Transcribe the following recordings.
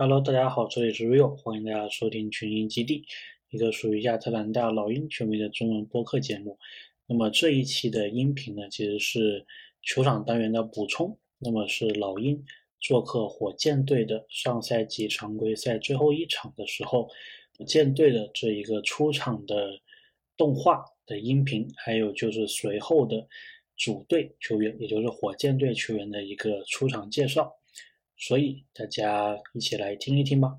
Hello，大家好，这里是 Rio，欢迎大家收听群英基地，一个属于亚特兰大老鹰球迷的中文播客节目。那么这一期的音频呢，其实是球场单元的补充。那么是老鹰做客火箭队的上赛季常规赛最后一场的时候，火箭队的这一个出场的动画的音频，还有就是随后的主队球员，也就是火箭队球员的一个出场介绍。所以大家一起来听一听吧。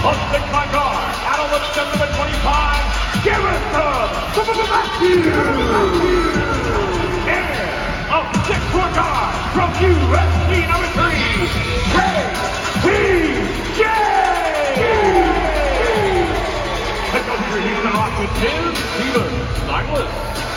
Hosted by Gar, Adelman step number 25, Garrison Matthews. Winner of Dick Rogar from UFC number 3, Douglas.